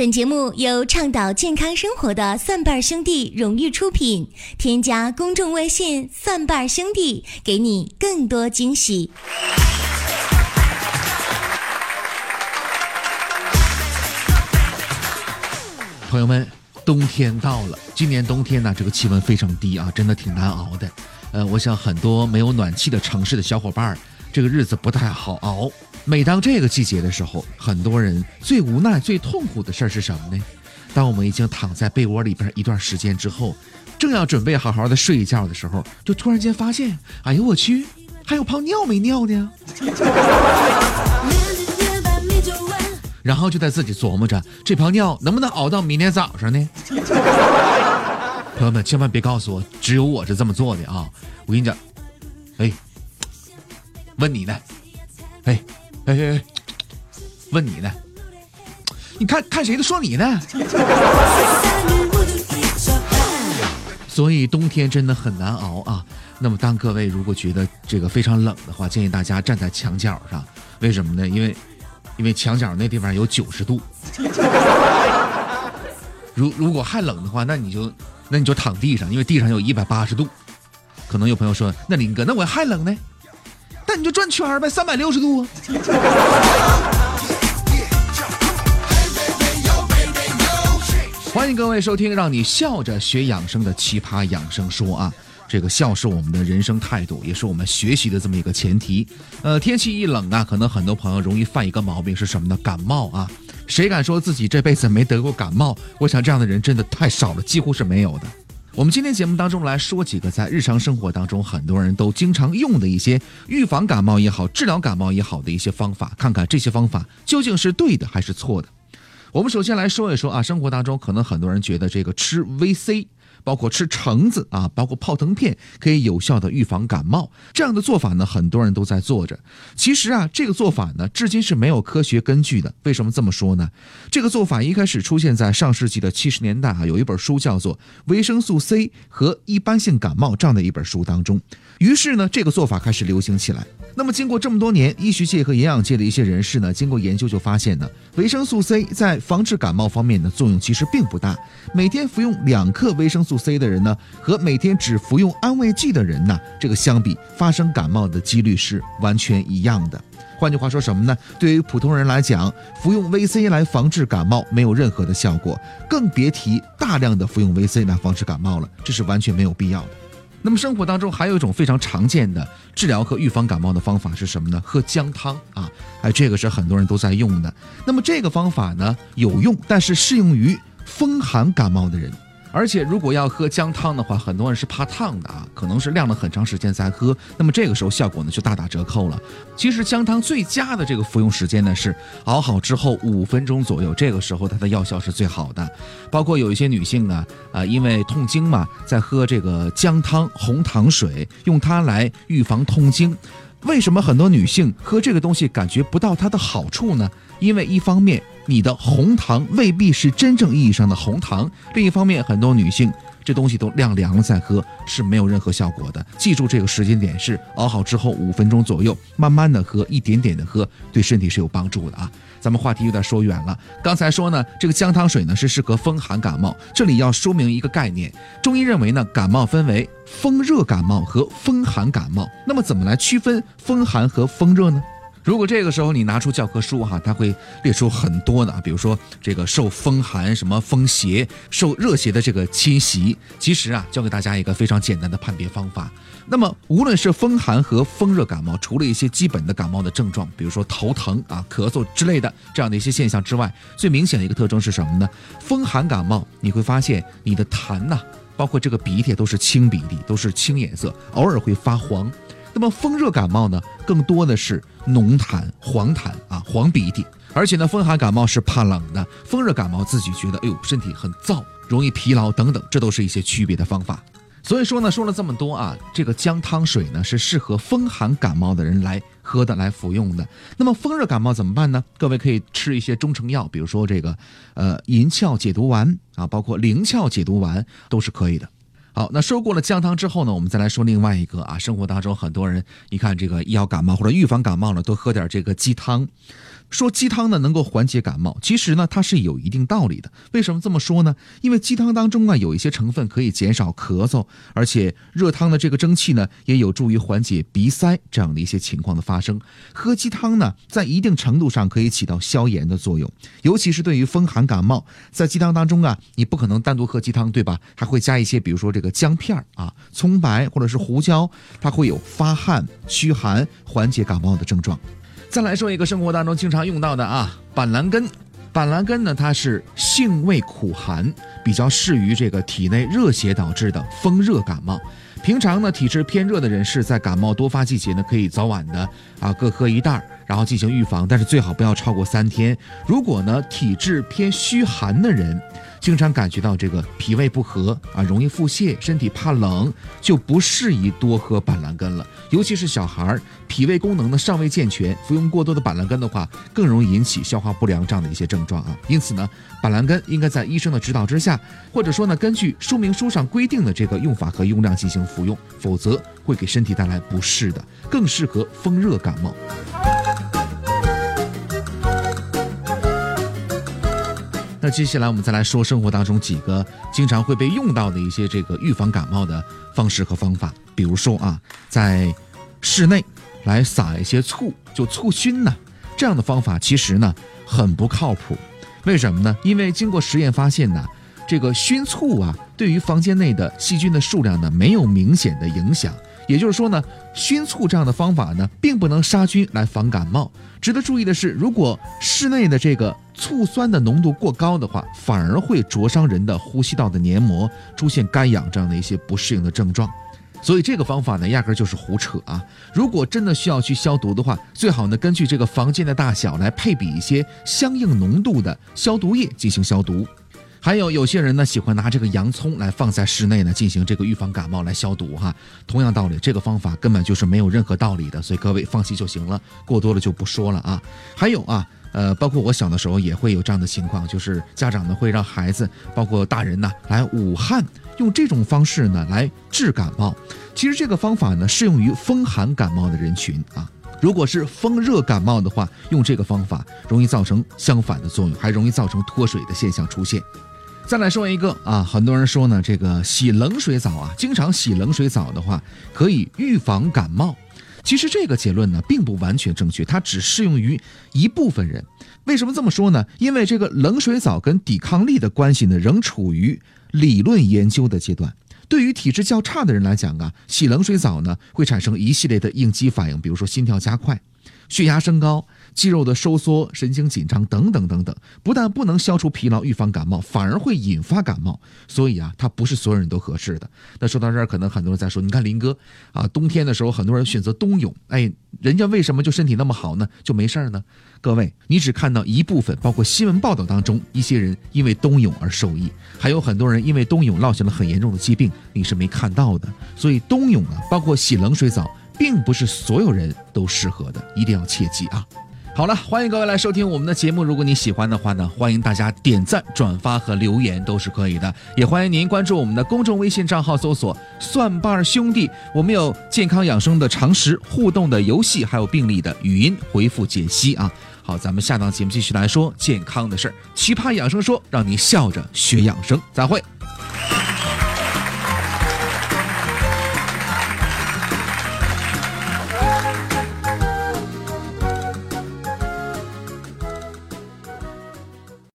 本节目由倡导健康生活的蒜瓣兄弟荣誉出品。添加公众微信“蒜瓣兄弟”，给你更多惊喜。朋友们，冬天到了，今年冬天呢，这个气温非常低啊，真的挺难熬的。呃，我想很多没有暖气的城市的小伙伴儿，这个日子不太好熬。每当这个季节的时候，很多人最无奈、最痛苦的事儿是什么呢？当我们已经躺在被窝里边一段时间之后，正要准备好好的睡一觉的时候，就突然间发现，哎呦我去，还有泡尿没尿呢？然后就在自己琢磨着，这泡尿能不能熬到明天早上呢？朋友们，千万别告诉我只有我是这么做的啊！我跟你讲，哎，问你呢，哎。哎哎，问你呢？你看看谁的说你呢？所以冬天真的很难熬啊。那么当各位如果觉得这个非常冷的话，建议大家站在墙角上。为什么呢？因为因为墙角那地方有九十度。如如果还冷的话，那你就那你就躺地上，因为地上有一百八十度。可能有朋友说，那林哥，那我还冷呢？那你就转圈呗，三百六十度啊！欢迎各位收听，让你笑着学养生的奇葩养生说啊！这个笑是我们的人生态度，也是我们学习的这么一个前提。呃，天气一冷啊，可能很多朋友容易犯一个毛病是什么呢？感冒啊！谁敢说自己这辈子没得过感冒？我想这样的人真的太少了，几乎是没有的。我们今天节目当中来说几个在日常生活当中很多人都经常用的一些预防感冒也好、治疗感冒也好的一些方法，看看这些方法究竟是对的还是错的。我们首先来说一说啊，生活当中可能很多人觉得这个吃 VC。包括吃橙子啊，包括泡腾片，可以有效的预防感冒。这样的做法呢，很多人都在做着。其实啊，这个做法呢，至今是没有科学根据的。为什么这么说呢？这个做法一开始出现在上世纪的七十年代啊，有一本书叫做《维生素 C 和一般性感冒》这样的一本书当中。于是呢，这个做法开始流行起来。那么，经过这么多年，医学界和营养界的一些人士呢，经过研究就发现呢，维生素 C 在防治感冒方面的作用其实并不大。每天服用两克维生素素 C 的人呢，和每天只服用安慰剂的人呢，这个相比，发生感冒的几率是完全一样的。换句话说什么呢？对于普通人来讲，服用 VC 来防治感冒没有任何的效果，更别提大量的服用 VC 来防治感冒了，这是完全没有必要的。那么生活当中还有一种非常常见的治疗和预防感冒的方法是什么呢？喝姜汤啊，哎，这个是很多人都在用的。那么这个方法呢有用，但是适用于风寒感冒的人。而且，如果要喝姜汤的话，很多人是怕烫的啊，可能是晾了很长时间才喝，那么这个时候效果呢就大打折扣了。其实姜汤最佳的这个服用时间呢是熬好之后五分钟左右，这个时候它的药效是最好的。包括有一些女性呢，啊，因为痛经嘛，在喝这个姜汤、红糖水，用它来预防痛经。为什么很多女性喝这个东西感觉不到它的好处呢？因为一方面你的红糖未必是真正意义上的红糖，另一方面很多女性这东西都晾凉了再喝是没有任何效果的。记住这个时间点是熬好之后五分钟左右，慢慢的喝，一点点的喝，对身体是有帮助的啊。咱们话题有点说远了，刚才说呢，这个姜汤水呢是适合风寒感冒，这里要说明一个概念，中医认为呢，感冒分为。风热感冒和风寒感冒，那么怎么来区分风寒和风热呢？如果这个时候你拿出教科书哈，它会列出很多的，比如说这个受风寒什么风邪，受热邪的这个侵袭。其实啊，教给大家一个非常简单的判别方法。那么无论是风寒和风热感冒，除了一些基本的感冒的症状，比如说头疼啊、咳嗽之类的这样的一些现象之外，最明显的一个特征是什么呢？风寒感冒你会发现你的痰呐。包括这个鼻涕都是青鼻涕，都是青颜色，偶尔会发黄。那么风热感冒呢，更多的是浓痰、黄痰啊，黄鼻涕。而且呢，风寒感冒是怕冷的，风热感冒自己觉得哎呦身体很燥，容易疲劳等等，这都是一些区别的方法。所以说呢，说了这么多啊，这个姜汤水呢是适合风寒感冒的人来喝的、来服用的。那么风热感冒怎么办呢？各位可以吃一些中成药，比如说这个呃银翘解毒丸啊，包括灵翘解毒丸都是可以的。好，那说过了姜汤之后呢，我们再来说另外一个啊，生活当中很多人，你看这个要感冒或者预防感冒了，多喝点这个鸡汤。说鸡汤呢能够缓解感冒，其实呢它是有一定道理的。为什么这么说呢？因为鸡汤当中啊有一些成分可以减少咳嗽，而且热汤的这个蒸汽呢也有助于缓解鼻塞这样的一些情况的发生。喝鸡汤呢在一定程度上可以起到消炎的作用，尤其是对于风寒感冒，在鸡汤当中啊你不可能单独喝鸡汤对吧？还会加一些比如说这这个姜片儿啊、葱白或者是胡椒，它会有发汗、驱寒、缓解感冒的症状。再来说一个生活当中经常用到的啊，板蓝根。板蓝根呢，它是性味苦寒，比较适于这个体内热邪导致的风热感冒。平常呢，体质偏热的人士在感冒多发季节呢，可以早晚的啊各喝一袋儿，然后进行预防，但是最好不要超过三天。如果呢，体质偏虚寒的人，经常感觉到这个脾胃不和啊，容易腹泻，身体怕冷，就不适宜多喝板蓝根了。尤其是小孩儿，脾胃功能呢尚未健全，服用过多的板蓝根的话，更容易引起消化不良这样的一些症状啊。因此呢，板蓝根应该在医生的指导之下，或者说呢，根据说明书上规定的这个用法和用量进行服用，否则会给身体带来不适的。更适合风热感冒。接下来我们再来说生活当中几个经常会被用到的一些这个预防感冒的方式和方法，比如说啊，在室内来撒一些醋，就醋熏呢，这样的方法其实呢很不靠谱。为什么呢？因为经过实验发现呢，这个熏醋啊，对于房间内的细菌的数量呢没有明显的影响。也就是说呢，熏醋这样的方法呢，并不能杀菌来防感冒。值得注意的是，如果室内的这个醋酸的浓度过高的话，反而会灼伤人的呼吸道的黏膜，出现干痒这样的一些不适应的症状。所以这个方法呢，压根就是胡扯啊！如果真的需要去消毒的话，最好呢根据这个房间的大小来配比一些相应浓度的消毒液进行消毒。还有有些人呢，喜欢拿这个洋葱来放在室内呢，进行这个预防感冒来消毒哈。同样道理，这个方法根本就是没有任何道理的，所以各位放弃就行了，过多了就不说了啊。还有啊，呃，包括我小的时候也会有这样的情况，就是家长呢会让孩子，包括大人呢来捂汗，用这种方式呢来治感冒。其实这个方法呢适用于风寒感冒的人群啊。如果是风热感冒的话，用这个方法容易造成相反的作用，还容易造成脱水的现象出现。再来说一个啊，很多人说呢，这个洗冷水澡啊，经常洗冷水澡的话，可以预防感冒。其实这个结论呢，并不完全正确，它只适用于一部分人。为什么这么说呢？因为这个冷水澡跟抵抗力的关系呢，仍处于理论研究的阶段。对于体质较差的人来讲啊，洗冷水澡呢，会产生一系列的应激反应，比如说心跳加快、血压升高。肌肉的收缩、神经紧张等等等等，不但不能消除疲劳、预防感冒，反而会引发感冒。所以啊，它不是所有人都合适的。那说到这儿，可能很多人在说：“你看林哥啊，冬天的时候很多人选择冬泳，哎，人家为什么就身体那么好呢？就没事儿呢？”各位，你只看到一部分，包括新闻报道当中一些人因为冬泳而受益，还有很多人因为冬泳落下了很严重的疾病，你是没看到的。所以冬泳啊，包括洗冷水澡，并不是所有人都适合的，一定要切记啊。好了，欢迎各位来收听我们的节目。如果你喜欢的话呢，欢迎大家点赞、转发和留言都是可以的。也欢迎您关注我们的公众微信账号，搜索“蒜瓣兄弟”。我们有健康养生的常识、互动的游戏，还有病例的语音回复解析啊。好，咱们下档节目继续来说健康的事儿，奇葩养生说，让你笑着学养生。再会。